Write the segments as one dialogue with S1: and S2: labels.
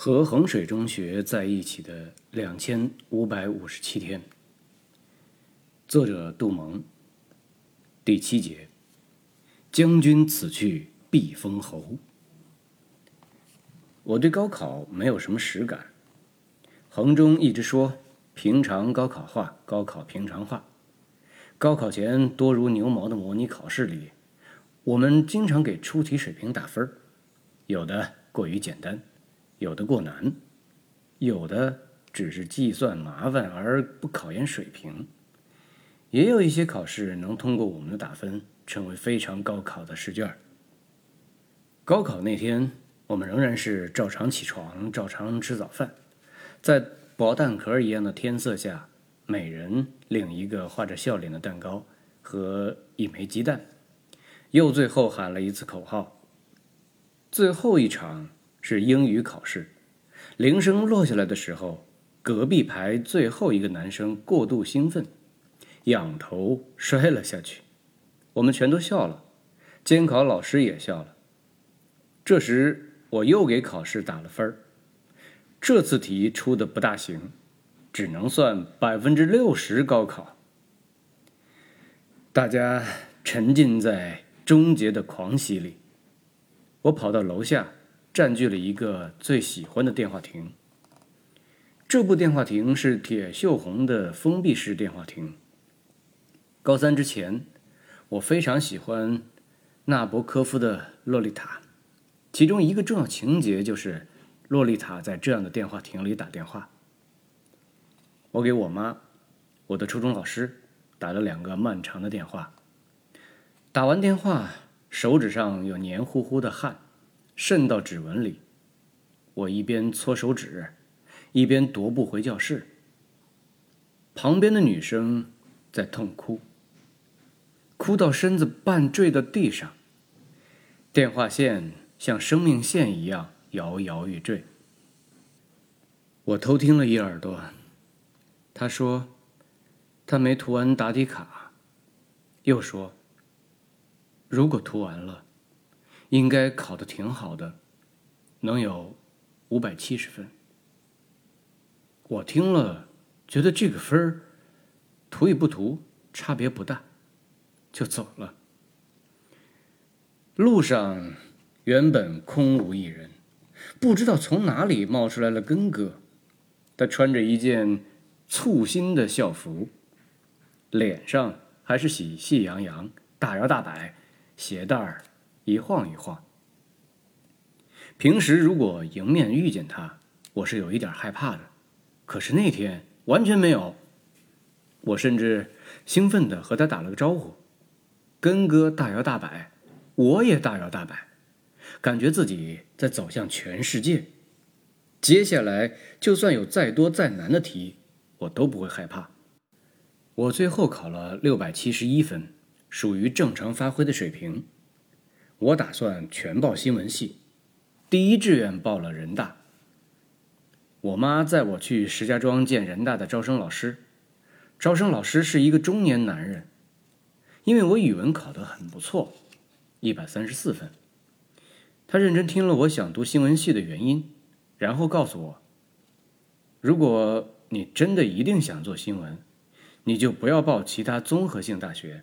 S1: 和衡水中学在一起的两千五百五十七天。作者：杜蒙。第七节：将军此去必封侯。我对高考没有什么实感。衡中一直说平常高考化，高考平常化。高考前多如牛毛的模拟考试里，我们经常给出题水平打分，有的过于简单。有的过难，有的只是计算麻烦而不考验水平，也有一些考试能通过我们的打分，成为非常高考的试卷。高考那天，我们仍然是照常起床，照常吃早饭，在薄蛋壳一样的天色下，每人领一个画着笑脸的蛋糕和一枚鸡蛋，又最后喊了一次口号。最后一场。是英语考试，铃声落下来的时候，隔壁排最后一个男生过度兴奋，仰头摔了下去。我们全都笑了，监考老师也笑了。这时我又给考试打了分，这次题出的不大行，只能算百分之六十高考。大家沉浸在终结的狂喜里，我跑到楼下。占据了一个最喜欢的电话亭。这部电话亭是铁锈红的封闭式电话亭。高三之前，我非常喜欢纳博科夫的《洛丽塔》，其中一个重要情节就是洛丽塔在这样的电话亭里打电话。我给我妈，我的初中老师打了两个漫长的电话。打完电话，手指上有黏糊糊的汗。渗到指纹里，我一边搓手指，一边踱步回教室。旁边的女生在痛哭，哭到身子半坠到地上。电话线像生命线一样摇摇欲坠。我偷听了一耳朵，他说他没涂完答题卡，又说如果涂完了。应该考的挺好的，能有五百七十分。我听了，觉得这个分儿涂与不涂差别不大，就走了。路上原本空无一人，不知道从哪里冒出来了根哥，他穿着一件簇新的校服，脸上还是喜气洋洋，大摇大摆，鞋带儿。一晃一晃。平时如果迎面遇见他，我是有一点害怕的，可是那天完全没有。我甚至兴奋地和他打了个招呼。根哥大摇大摆，我也大摇大摆，感觉自己在走向全世界。接下来就算有再多再难的题，我都不会害怕。我最后考了六百七十一分，属于正常发挥的水平。我打算全报新闻系，第一志愿报了人大。我妈载我去石家庄见人大的招生老师，招生老师是一个中年男人。因为我语文考得很不错，一百三十四分。他认真听了我想读新闻系的原因，然后告诉我：如果你真的一定想做新闻，你就不要报其他综合性大学，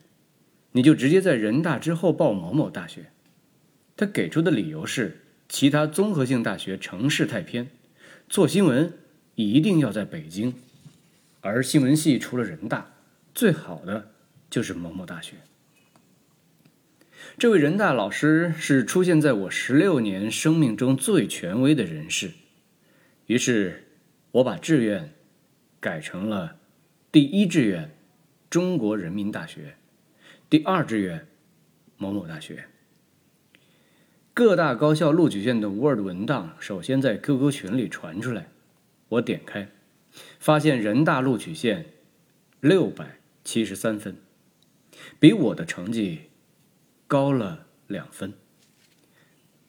S1: 你就直接在人大之后报某某大学。他给出的理由是，其他综合性大学城市太偏，做新闻一定要在北京，而新闻系除了人大，最好的就是某某大学。这位人大老师是出现在我十六年生命中最权威的人士，于是我把志愿改成了第一志愿中国人民大学，第二志愿某某大学。各大高校录取线的 Word 文档首先在 QQ 群里传出来，我点开，发现人大录取线六百七十三分，比我的成绩高了两分。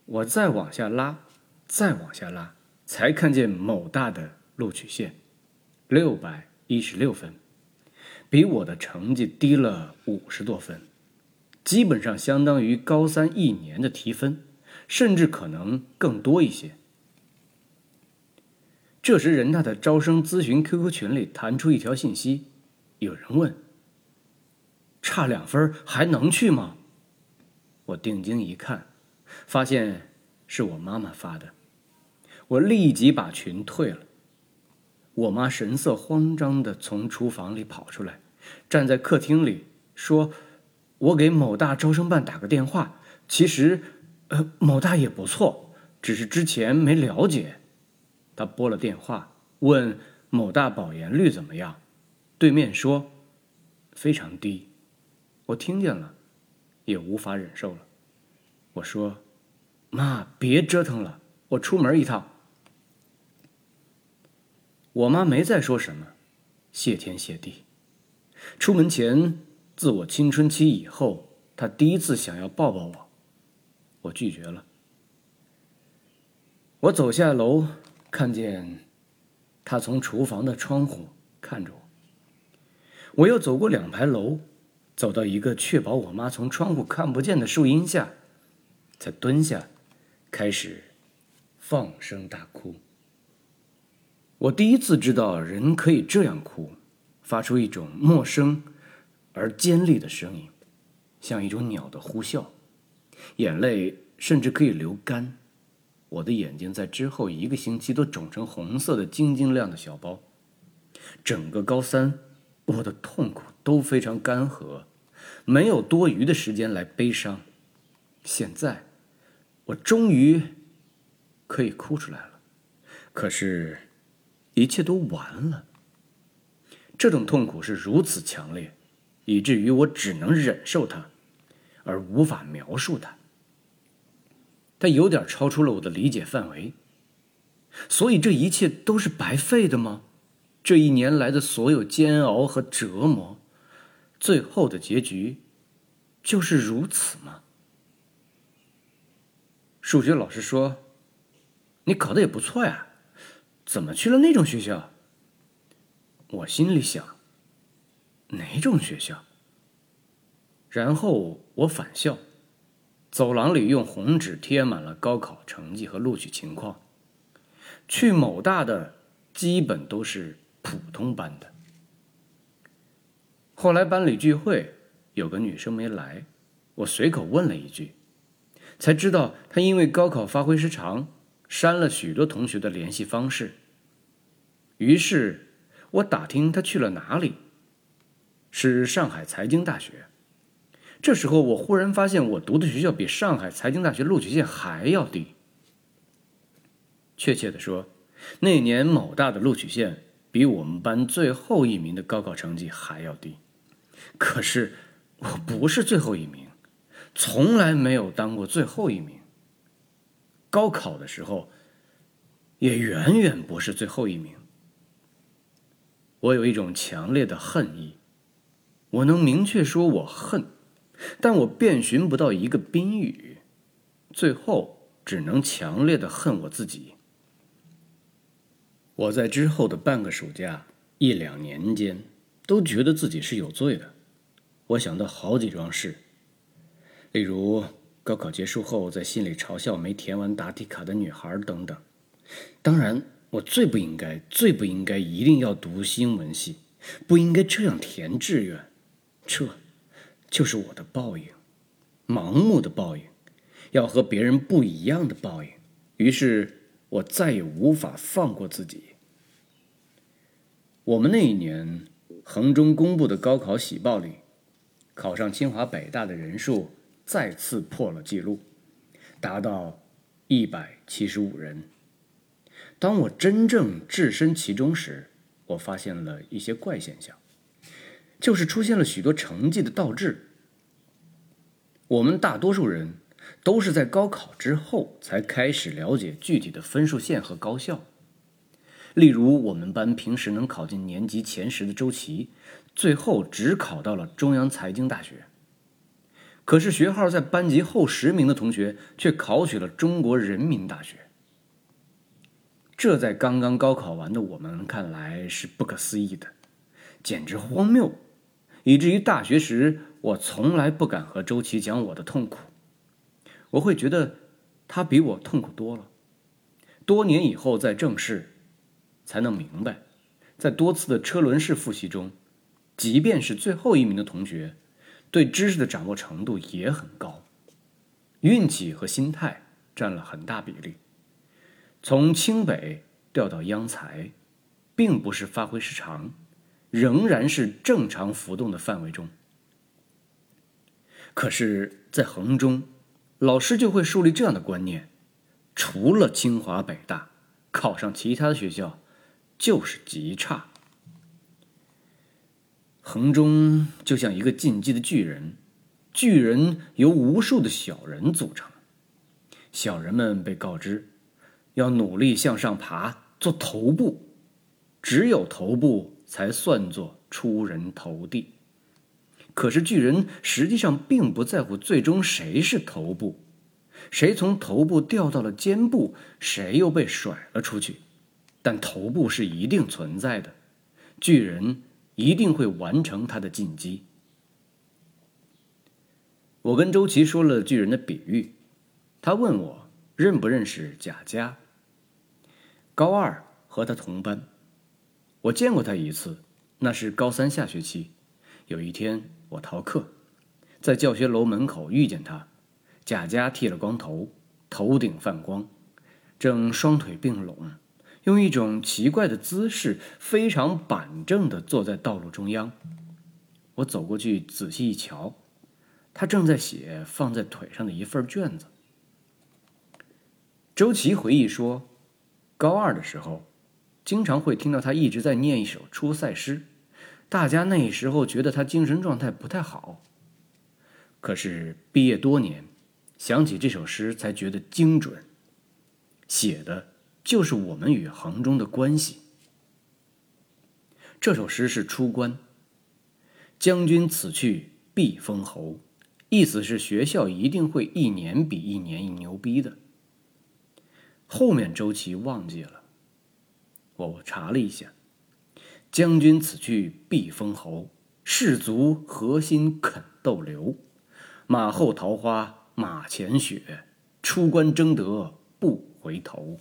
S1: 我再往下拉，再往下拉，才看见某大的录取线六百一十六分，比我的成绩低了五十多分，基本上相当于高三一年的提分。甚至可能更多一些。这时，人大的招生咨询 QQ 群里弹出一条信息，有人问：“差两分还能去吗？”我定睛一看，发现是我妈妈发的。我立即把群退了。我妈神色慌张地从厨房里跑出来，站在客厅里说：“我给某大招生办打个电话，其实，呃，某大也不错，只是之前没了解。”他拨了电话，问某大保研率怎么样，对面说非常低。我听见了，也无法忍受了。我说：“妈，别折腾了，我出门一趟。”我妈没再说什么，谢天谢地。出门前，自我青春期以后，她第一次想要抱抱我，我拒绝了。我走下楼。看见他从厨房的窗户看着我，我又走过两排楼，走到一个确保我妈从窗户看不见的树荫下，才蹲下，开始放声大哭。我第一次知道人可以这样哭，发出一种陌生而尖利的声音，像一种鸟的呼啸，眼泪甚至可以流干。我的眼睛在之后一个星期都肿成红色的晶晶亮的小包。整个高三，我的痛苦都非常干涸，没有多余的时间来悲伤。现在，我终于可以哭出来了。可是，一切都完了。这种痛苦是如此强烈，以至于我只能忍受它，而无法描述它。它有点超出了我的理解范围，所以这一切都是白费的吗？这一年来的所有煎熬和折磨，最后的结局就是如此吗？数学老师说：“你考的也不错呀，怎么去了那种学校？”我心里想：“哪种学校？”然后我返校。走廊里用红纸贴满了高考成绩和录取情况。去某大的基本都是普通班的。后来班里聚会，有个女生没来，我随口问了一句，才知道她因为高考发挥失常，删了许多同学的联系方式。于是我打听她去了哪里，是上海财经大学。这时候，我忽然发现，我读的学校比上海财经大学录取线还要低。确切的说，那年某大的录取线比我们班最后一名的高考成绩还要低。可是，我不是最后一名，从来没有当过最后一名。高考的时候，也远远不是最后一名。我有一种强烈的恨意，我能明确说，我恨。但我遍寻不到一个宾语，最后只能强烈的恨我自己。我在之后的半个暑假、一两年间，都觉得自己是有罪的。我想到好几桩事，例如高考结束后在信里嘲笑没填完答题卡的女孩等等。当然，我最不应该、最不应该一定要读新闻系，不应该这样填志愿，这。就是我的报应，盲目的报应，要和别人不一样的报应。于是我再也无法放过自己。我们那一年，衡中公布的高考喜报里，考上清华北大的人数再次破了纪录，达到一百七十五人。当我真正置身其中时，我发现了一些怪现象。就是出现了许多成绩的倒置。我们大多数人都是在高考之后才开始了解具体的分数线和高校。例如，我们班平时能考进年级前十的周琦，最后只考到了中央财经大学。可是学号在班级后十名的同学却考取了中国人民大学。这在刚刚高考完的我们看来是不可思议的，简直荒谬。以至于大学时，我从来不敢和周琦讲我的痛苦，我会觉得他比我痛苦多了。多年以后再正视，才能明白，在多次的车轮式复习中，即便是最后一名的同学，对知识的掌握程度也很高，运气和心态占了很大比例。从清北调到央财，并不是发挥失常，仍然是正常浮动的范围中。可是，在衡中，老师就会树立这样的观念：除了清华北大，考上其他的学校就是极差。衡中就像一个进击的巨人，巨人由无数的小人组成，小人们被告知。要努力向上爬，做头部，只有头部才算作出人头地。可是巨人实际上并不在乎最终谁是头部，谁从头部掉到了肩部，谁又被甩了出去。但头部是一定存在的，巨人一定会完成他的进击。我跟周琦说了巨人的比喻，他问我认不认识贾家。高二和他同班，我见过他一次，那是高三下学期。有一天我逃课，在教学楼门口遇见他。贾家剃了光头，头顶泛光，正双腿并拢，用一种奇怪的姿势，非常板正地坐在道路中央。我走过去仔细一瞧，他正在写放在腿上的一份卷子。周琦回忆说。高二的时候，经常会听到他一直在念一首出塞诗，大家那时候觉得他精神状态不太好。可是毕业多年，想起这首诗才觉得精准，写的就是我们与衡中的关系。这首诗是出关，将军此去必封侯，意思是学校一定会一年比一年牛逼的。后面周琦忘记了，我查了一下，将军此去必封侯，士卒何心肯逗留？马后桃花马前雪，出关争得不回头。